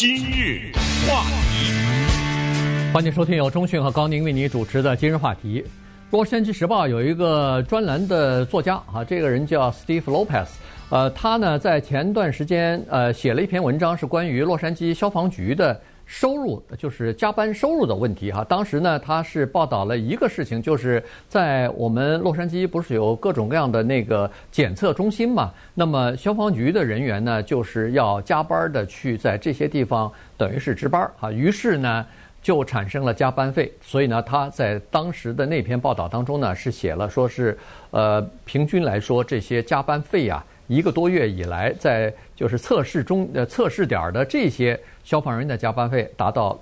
今日话题，欢迎收听由中讯和高宁为你主持的今日话题。洛杉矶时报有一个专栏的作家啊，这个人叫 Steve Lopez，呃，他呢在前段时间呃写了一篇文章，是关于洛杉矶消防局的。收入就是加班收入的问题哈。当时呢，他是报道了一个事情，就是在我们洛杉矶不是有各种各样的那个检测中心嘛？那么消防局的人员呢，就是要加班的去在这些地方，等于是值班啊。于是呢，就产生了加班费。所以呢，他在当时的那篇报道当中呢，是写了说是呃，平均来说这些加班费呀。一个多月以来，在就是测试中呃测试点的这些消防人员的加班费达到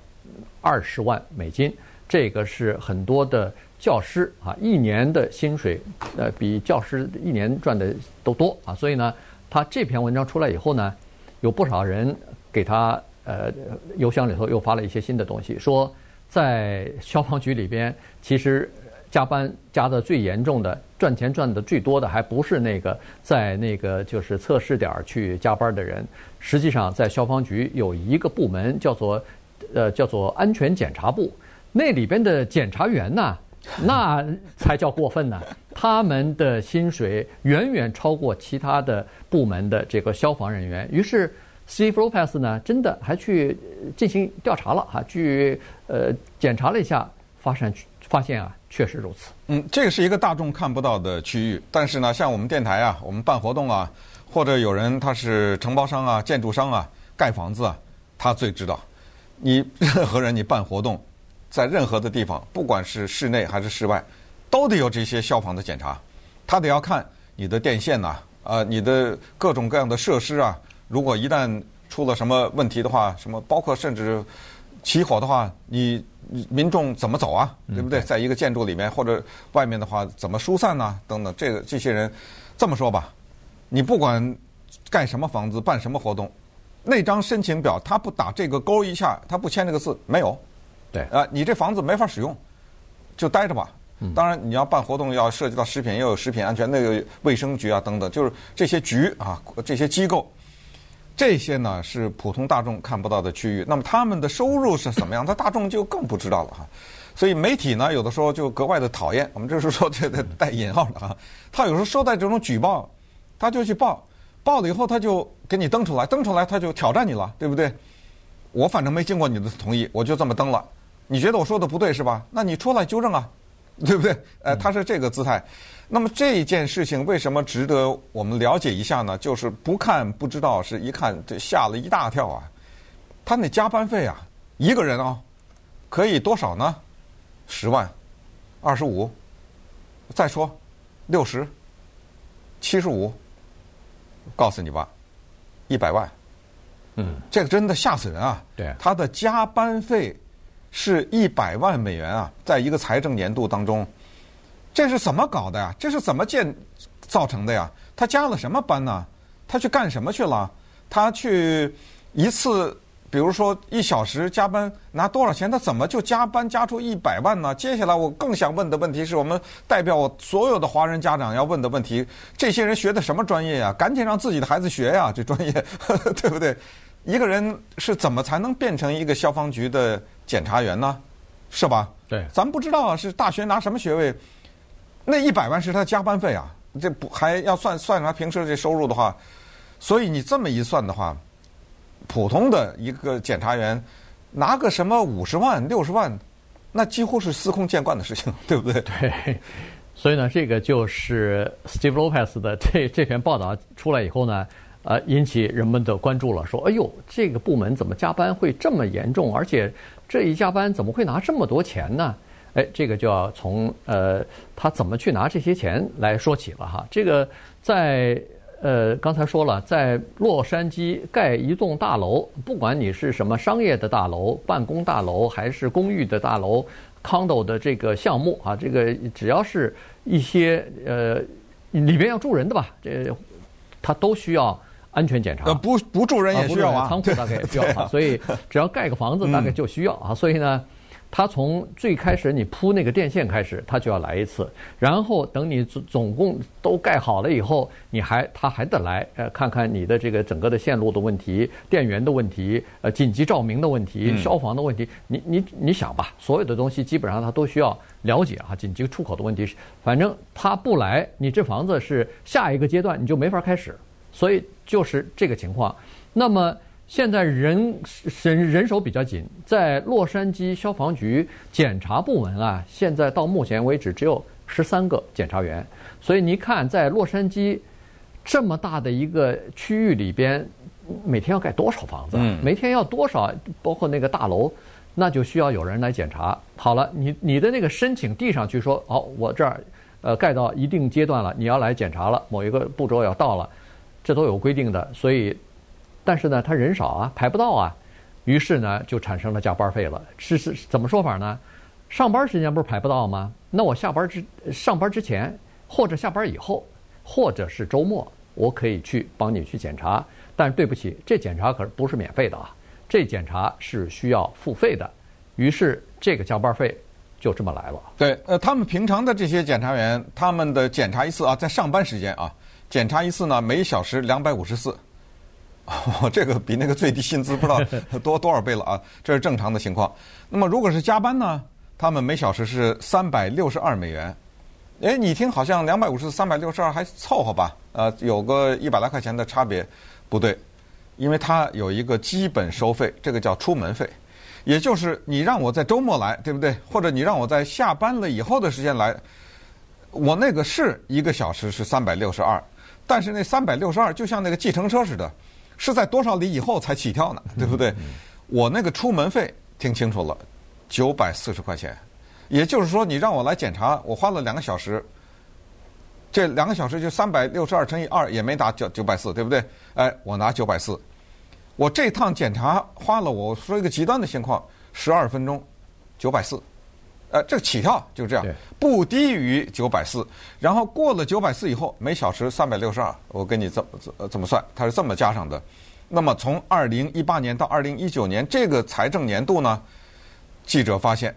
二十万美金，这个是很多的教师啊一年的薪水呃比教师一年赚的都多啊，所以呢，他这篇文章出来以后呢，有不少人给他呃邮箱里头又发了一些新的东西，说在消防局里边其实。加班加的最严重的，赚钱赚的最多的，还不是那个在那个就是测试点去加班的人。实际上，在消防局有一个部门叫做呃叫做安全检查部，那里边的检查员呐，那才叫过分呢。他们的薪水远远超过其他的部门的这个消防人员。于是，Steve Lopez 呢，真的还去进行调查了哈，去呃检查了一下，发现发现啊。确实如此。嗯，这个是一个大众看不到的区域，但是呢，像我们电台啊，我们办活动啊，或者有人他是承包商啊、建筑商啊、盖房子啊，他最知道。你 任何人你办活动，在任何的地方，不管是室内还是室外，都得有这些消防的检查。他得要看你的电线呐、啊，你的各种各样的设施啊，如果一旦出了什么问题的话，什么包括甚至起火的话，你。民众怎么走啊？对不对？在一个建筑里面或者外面的话，怎么疏散呢、啊？等等，这个这些人，这么说吧，你不管盖什么房子、办什么活动，那张申请表他不打这个勾一下，他不签这个字，没有。对啊，你这房子没法使用，就待着吧。当然，你要办活动，要涉及到食品，又有食品安全，那个卫生局啊等等，就是这些局啊，这些机构。这些呢是普通大众看不到的区域，那么他们的收入是怎么样？他大众就更不知道了哈。所以媒体呢，有的时候就格外的讨厌。我们这是说这个带引号的哈。他有时候收到这种举报，他就去报，报了以后他就给你登出来，登出来他就挑战你了，对不对？我反正没经过你的同意，我就这么登了。你觉得我说的不对是吧？那你出来纠正啊，对不对？呃，他是这个姿态。那么这一件事情为什么值得我们了解一下呢？就是不看不知道，是一看这吓了一大跳啊！他那加班费啊，一个人啊、哦，可以多少呢？十万、二十五，再说六十、七十五，告诉你吧，一百万。嗯，这个真的吓死人啊！对，他的加班费是一百万美元啊，在一个财政年度当中。这是怎么搞的呀？这是怎么建造成的呀？他加了什么班呢？他去干什么去了？他去一次，比如说一小时加班拿多少钱？他怎么就加班加出一百万呢？接下来我更想问的问题是我们代表我所有的华人家长要问的问题：这些人学的什么专业呀？赶紧让自己的孩子学呀，这专业呵呵 对不对？一个人是怎么才能变成一个消防局的检查员呢？是吧？对，咱不知道啊，是大学拿什么学位？那一百万是他加班费啊，这不还要算算他平时这收入的话，所以你这么一算的话，普通的一个检察员拿个什么五十万、六十万，那几乎是司空见惯的事情，对不对？对。所以呢，这个就是 Steve Lopez 的这这篇报道出来以后呢，呃，引起人们的关注了，说：“哎呦，这个部门怎么加班会这么严重？而且这一加班怎么会拿这么多钱呢？”哎，这个就要从呃，他怎么去拿这些钱来说起了哈。这个在呃，刚才说了，在洛杉矶盖一栋大楼，不管你是什么商业的大楼、办公大楼，还是公寓的大楼、condo 的这个项目啊，这个只要是一些呃里边要住人的吧，这他都需要安全检查。呃，不不住人也需要啊，仓库大概也需要啊，所以只要盖个房子，大概就需要啊。所以呢。他从最开始你铺那个电线开始，他就要来一次，然后等你总总共都盖好了以后，你还他还得来，呃，看看你的这个整个的线路的问题、电源的问题、呃，紧急照明的问题、消防的问题，你你你想吧，所有的东西基本上他都需要了解啊，紧急出口的问题，反正他不来，你这房子是下一个阶段你就没法开始，所以就是这个情况。那么。现在人人人手比较紧，在洛杉矶消防局检查部门啊，现在到目前为止只有十三个检查员。所以你看，在洛杉矶这么大的一个区域里边，每天要盖多少房子？每天要多少？包括那个大楼，那就需要有人来检查。好了，你你的那个申请递上去说，哦，我这儿呃盖到一定阶段了，你要来检查了，某一个步骤要到了，这都有规定的，所以。但是呢，他人少啊，排不到啊，于是呢，就产生了加班费了。是是怎么说法呢？上班时间不是排不到吗？那我下班之上班之前，或者下班以后，或者是周末，我可以去帮你去检查。但对不起，这检查可不是免费的啊，这检查是需要付费的。于是这个加班费就这么来了。对，呃，他们平常的这些检查员，他们的检查一次啊，在上班时间啊，检查一次呢，每小时两百五十四。哦，这个比那个最低薪资不知道 多多少倍了啊！这是正常的情况。那么如果是加班呢？他们每小时是三百六十二美元。哎，你听好像两百五十、三百六十二还凑合吧？呃，有个一百来块钱的差别，不对，因为它有一个基本收费，这个叫出门费，也就是你让我在周末来，对不对？或者你让我在下班了以后的时间来，我那个是一个小时是三百六十二，但是那三百六十二就像那个计程车似的。是在多少里以后才起跳呢？对不对？我那个出门费听清楚了，九百四十块钱。也就是说，你让我来检查，我花了两个小时，这两个小时就三百六十二乘以二，也没达九九百四，对不对？哎，我拿九百四。我这趟检查花了，我说一个极端的情况，十二分钟，九百四。呃，这个起跳就这样，不低于九百四，然后过了九百四以后，每小时三百六十二，我跟你这么怎么算，它是这么加上的。那么从二零一八年到二零一九年这个财政年度呢，记者发现，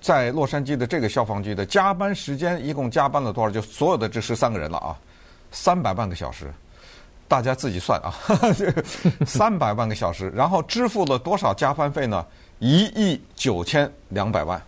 在洛杉矶的这个消防局的加班时间一共加班了多少？就所有的这十三个人了啊，三百万个小时，大家自己算啊，三百万个小时，然后支付了多少加班费呢？一亿九千两百万。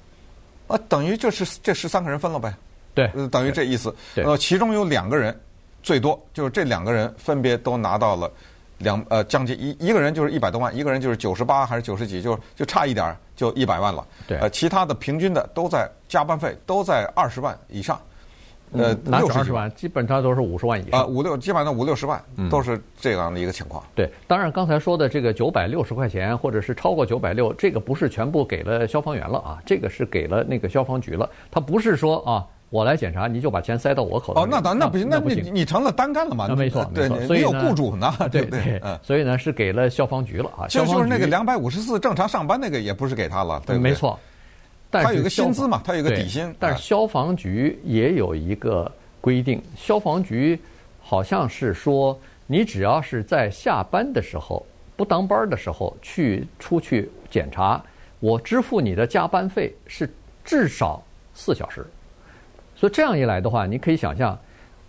啊，等于就是这十三个人分了呗，对，等于这意思。呃，其中有两个人，最多就是这两个人分别都拿到了两呃将近一一个人就是一百多万，一个人就是九十八还是九十几，就就差一点就一百万了。对，呃，其他的平均的都在加班费都在二十万以上。呃，哪有二十万？基本上都是五十万以上。啊，五六基本上五六十万，都是这样的一个情况。对，当然刚才说的这个九百六十块钱，或者是超过九百六，这个不是全部给了消防员了啊，这个是给了那个消防局了。他不是说啊，我来检查，你就把钱塞到我口袋。哦，那当那不行，那不行，你成了单干了嘛？那没错，没错。所以有雇主呢 对对。嗯，所以呢是给了消防局了啊。就就是那个两百五十四正常上班那个，也不是给他了，对，没错。他有个薪资嘛，他有个底薪。但是消防局也有一个。规定，消防局好像是说，你只要是在下班的时候不当班的时候去出去检查，我支付你的加班费是至少四小时。所以这样一来的话，你可以想象。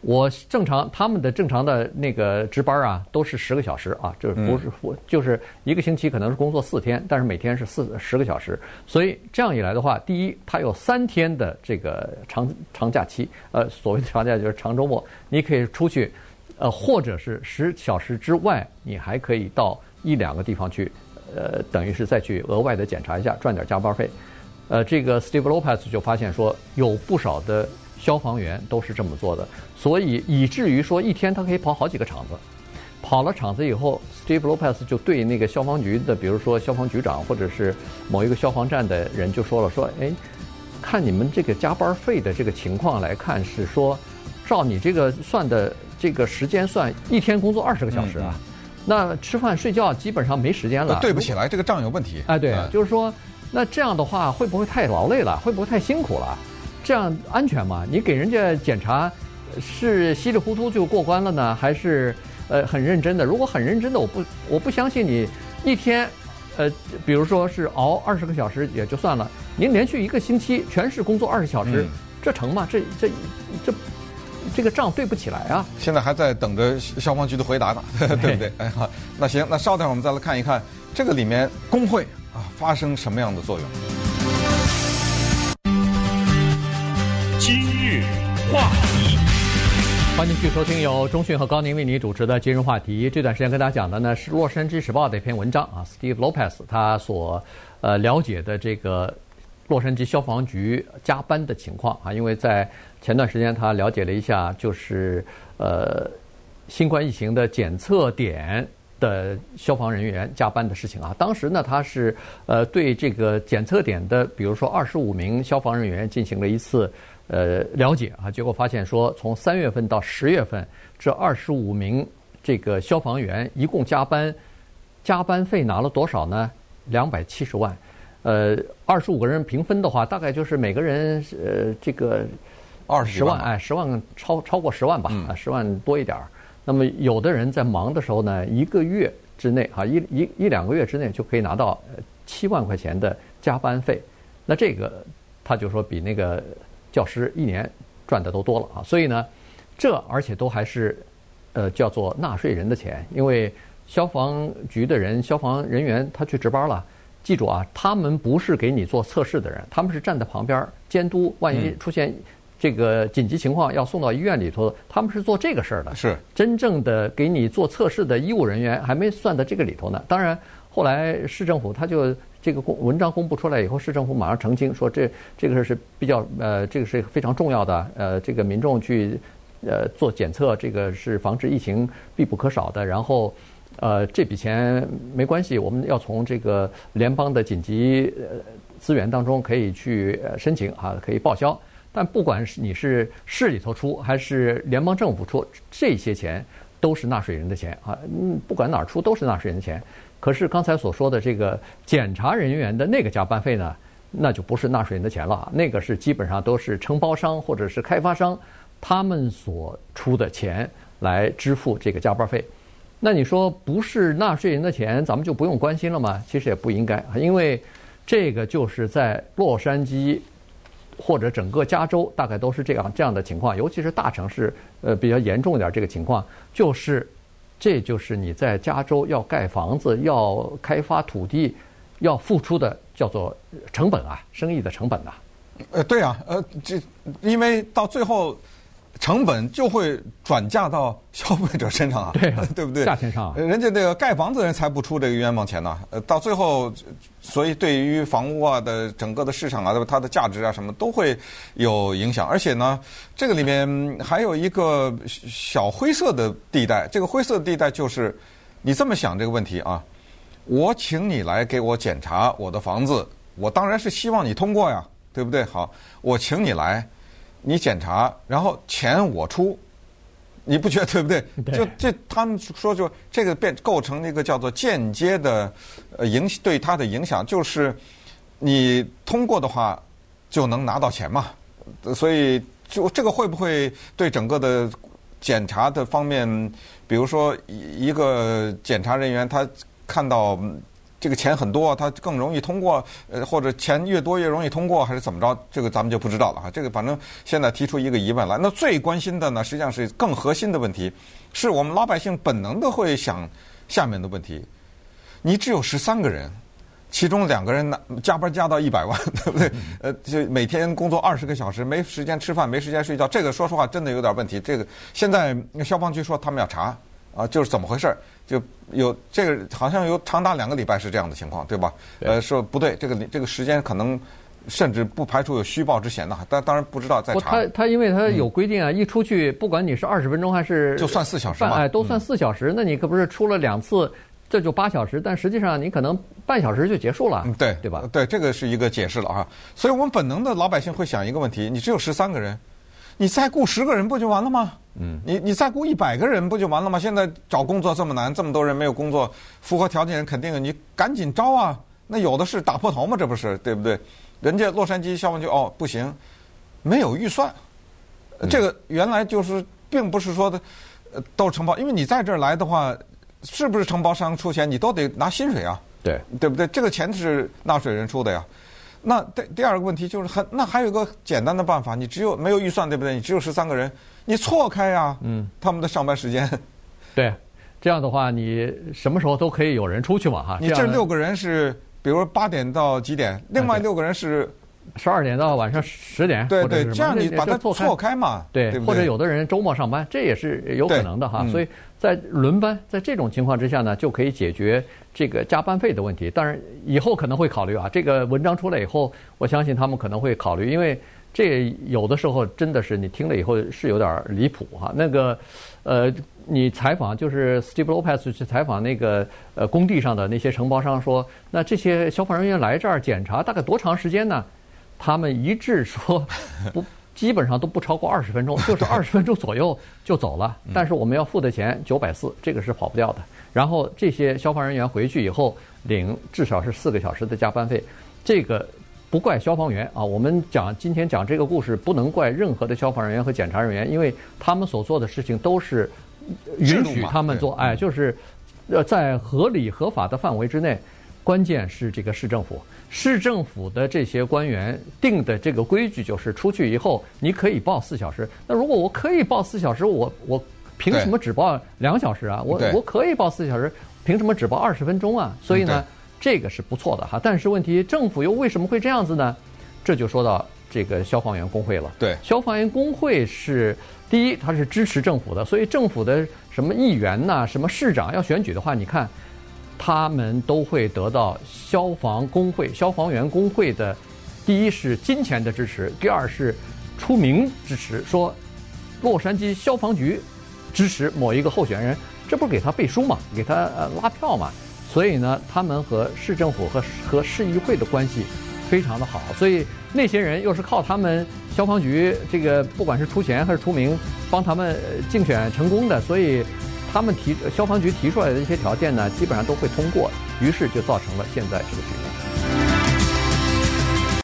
我正常，他们的正常的那个值班啊，都是十个小时啊，这不是我就是一个星期可能是工作四天，但是每天是四十个小时，所以这样一来的话，第一，他有三天的这个长长假期，呃，所谓的长假就是长周末，你可以出去，呃，或者是十小时之外，你还可以到一两个地方去，呃，等于是再去额外的检查一下，赚点加班费。呃，这个 Steve Lopez 就发现说，有不少的。消防员都是这么做的，所以以至于说一天他可以跑好几个场子，跑了场子以后，Steve Lopez 就对那个消防局的，比如说消防局长或者是某一个消防站的人就说了，说，哎，看你们这个加班费的这个情况来看，是说照你这个算的这个时间算，一天工作二十个小时啊，那吃饭睡觉基本上没时间了，对不起来，这个账有问题。哎，对，就是说，那这样的话会不会太劳累了？会不会太辛苦了？这样安全吗？你给人家检查是稀里糊涂就过关了呢，还是呃很认真的？如果很认真的，我不我不相信你一天呃，比如说是熬二十个小时也就算了，您连续一个星期全是工作二十小时，嗯、这成吗？这这这这个账对不起来啊！现在还在等着消防局的回答呢，对不对？哎好，那行，那稍等我们再来看一看这个里面工会啊发生什么样的作用。欢迎继续收听由中讯和高宁为你主持的今日话题。这段时间跟大家讲的呢是《洛杉矶时报》的一篇文章啊，Steve Lopez 他所呃了解的这个洛杉矶消防局加班的情况啊，因为在前段时间他了解了一下，就是呃新冠疫情的检测点的消防人员加班的事情啊。当时呢，他是呃对这个检测点的，比如说二十五名消防人员进行了一次。呃，了解啊，结果发现说，从三月份到十月份，这二十五名这个消防员一共加班，加班费拿了多少呢？两百七十万。呃，二十五个人平分的话，大概就是每个人呃这个二十万，哎，十万超超过十万吧，啊，十万多一点儿。那么有的人在忙的时候呢，一个月之内啊，一一一两个月之内就可以拿到七万块钱的加班费。那这个他就说比那个。教师一年赚的都多了啊，所以呢，这而且都还是，呃，叫做纳税人的钱，因为消防局的人、消防人员他去值班了，记住啊，他们不是给你做测试的人，他们是站在旁边监督，万一出现这个紧急情况要送到医院里头，他们是做这个事儿的。是真正的给你做测试的医务人员还没算到这个里头呢。当然，后来市政府他就。这个公文章公布出来以后，市政府马上澄清说这，这个事是比较呃，这个是非常重要的，呃，这个民众去呃做检测，这个是防治疫情必不可少的。然后，呃，这笔钱没关系，我们要从这个联邦的紧急呃资源当中可以去申请啊，可以报销。但不管是你是市里头出还是联邦政府出，这些钱都是纳税人的钱啊，嗯，不管哪儿出都是纳税人的钱。可是刚才所说的这个检查人员的那个加班费呢，那就不是纳税人的钱了，那个是基本上都是承包商或者是开发商他们所出的钱来支付这个加班费。那你说不是纳税人的钱，咱们就不用关心了吗？其实也不应该，因为这个就是在洛杉矶或者整个加州大概都是这样这样的情况，尤其是大城市，呃，比较严重一点这个情况就是。这就是你在加州要盖房子、要开发土地、要付出的叫做成本啊，生意的成本呐、啊。呃，对啊，呃，这因为到最后。成本就会转嫁到消费者身上啊，对，对不对？价钱上，人家那个盖房子的人才不出这个冤枉钱呢。呃，到最后，所以对于房屋啊的整个的市场啊，它的价值啊什么都会有影响。而且呢，这个里面还有一个小灰色的地带。这个灰色的地带就是，你这么想这个问题啊，我请你来给我检查我的房子，我当然是希望你通过呀，对不对？好，我请你来。你检查，然后钱我出，你不觉得对不对？对就这，他们说就这个变构成一个叫做间接的呃影对他的影响，就是你通过的话就能拿到钱嘛。所以就这个会不会对整个的检查的方面，比如说一个检查人员他看到。这个钱很多，他更容易通过，呃，或者钱越多越容易通过，还是怎么着？这个咱们就不知道了哈。这个反正现在提出一个疑问来，那最关心的呢，实际上是更核心的问题，是我们老百姓本能的会想下面的问题：你只有十三个人，其中两个人呢加班加到一百万，对不对？呃，就每天工作二十个小时，没时间吃饭，没时间睡觉，这个说实话真的有点问题。这个现在消防局说他们要查。啊，就是怎么回事儿？就有这个好像有长达两个礼拜是这样的情况，对吧？呃，说不对，这个这个时间可能甚至不排除有虚报之嫌的，但当然不知道在查。他他因为他有规定啊，嗯、一出去不管你是二十分钟还是就算四小时嘛，哎，都算四小时。嗯、那你可不是出了两次，这就八小时，但实际上你可能半小时就结束了，嗯、对对吧？对，这个是一个解释了啊。所以我们本能的老百姓会想一个问题：你只有十三个人。你再雇十个人不就完了吗？嗯，你你再雇一百个人不就完了吗？现在找工作这么难，这么多人没有工作，符合条件人肯定你赶紧招啊！那有的是打破头嘛，这不是对不对？人家洛杉矶消防局哦不行，没有预算，这个原来就是并不是说的都是承包，因为你在这儿来的话，是不是承包商出钱，你都得拿薪水啊。对，对不对？这个钱是纳税人出的呀。那第第二个问题就是很，那还有一个简单的办法，你只有没有预算，对不对？你只有十三个人，你错开呀，嗯，他们的上班时间，对，这样的话你什么时候都可以有人出去嘛，哈。你这六个人是，比如八点到几点，另外六个人是。十二点到晚上十点，对对，这样你把它错开嘛，对，对对或者有的人周末上班，这也是有可能的哈。所以在轮班，在这种情况之下呢，就可以解决这个加班费的问题。当然，以后可能会考虑啊。这个文章出来以后，我相信他们可能会考虑，因为这有的时候真的是你听了以后是有点离谱哈。那个，呃，你采访就是 Steve Lopez 去采访那个呃工地上的那些承包商说，那这些消防人员来这儿检查大概多长时间呢？他们一致说，不，基本上都不超过二十分钟，就是二十分钟左右就走了。但是我们要付的钱九百四，这个是跑不掉的。然后这些消防人员回去以后领至少是四个小时的加班费，这个不怪消防员啊。我们讲今天讲这个故事，不能怪任何的消防人员和检查人员，因为他们所做的事情都是允许他们做，哎，就是呃在合理合法的范围之内。关键是这个市政府，市政府的这些官员定的这个规矩就是，出去以后你可以报四小时。那如果我可以报四小时，我我凭什么只报两小时啊？我我可以报四小时，凭什么只报二十分钟啊？所以呢，这个是不错的哈。但是问题，政府又为什么会这样子呢？这就说到这个消防员工会了。对，消防员工会是第一，它是支持政府的，所以政府的什么议员呐、什么市长要选举的话，你看。他们都会得到消防工会、消防员工会的，第一是金钱的支持，第二是出名支持，说洛杉矶消防局支持某一个候选人，这不是给他背书嘛，给他拉票嘛，所以呢，他们和市政府和和市议会的关系非常的好，所以那些人又是靠他们消防局这个不管是出钱还是出名帮他们竞选成功的，所以。他们提消防局提出来的一些条件呢，基本上都会通过，于是就造成了现在这个局面。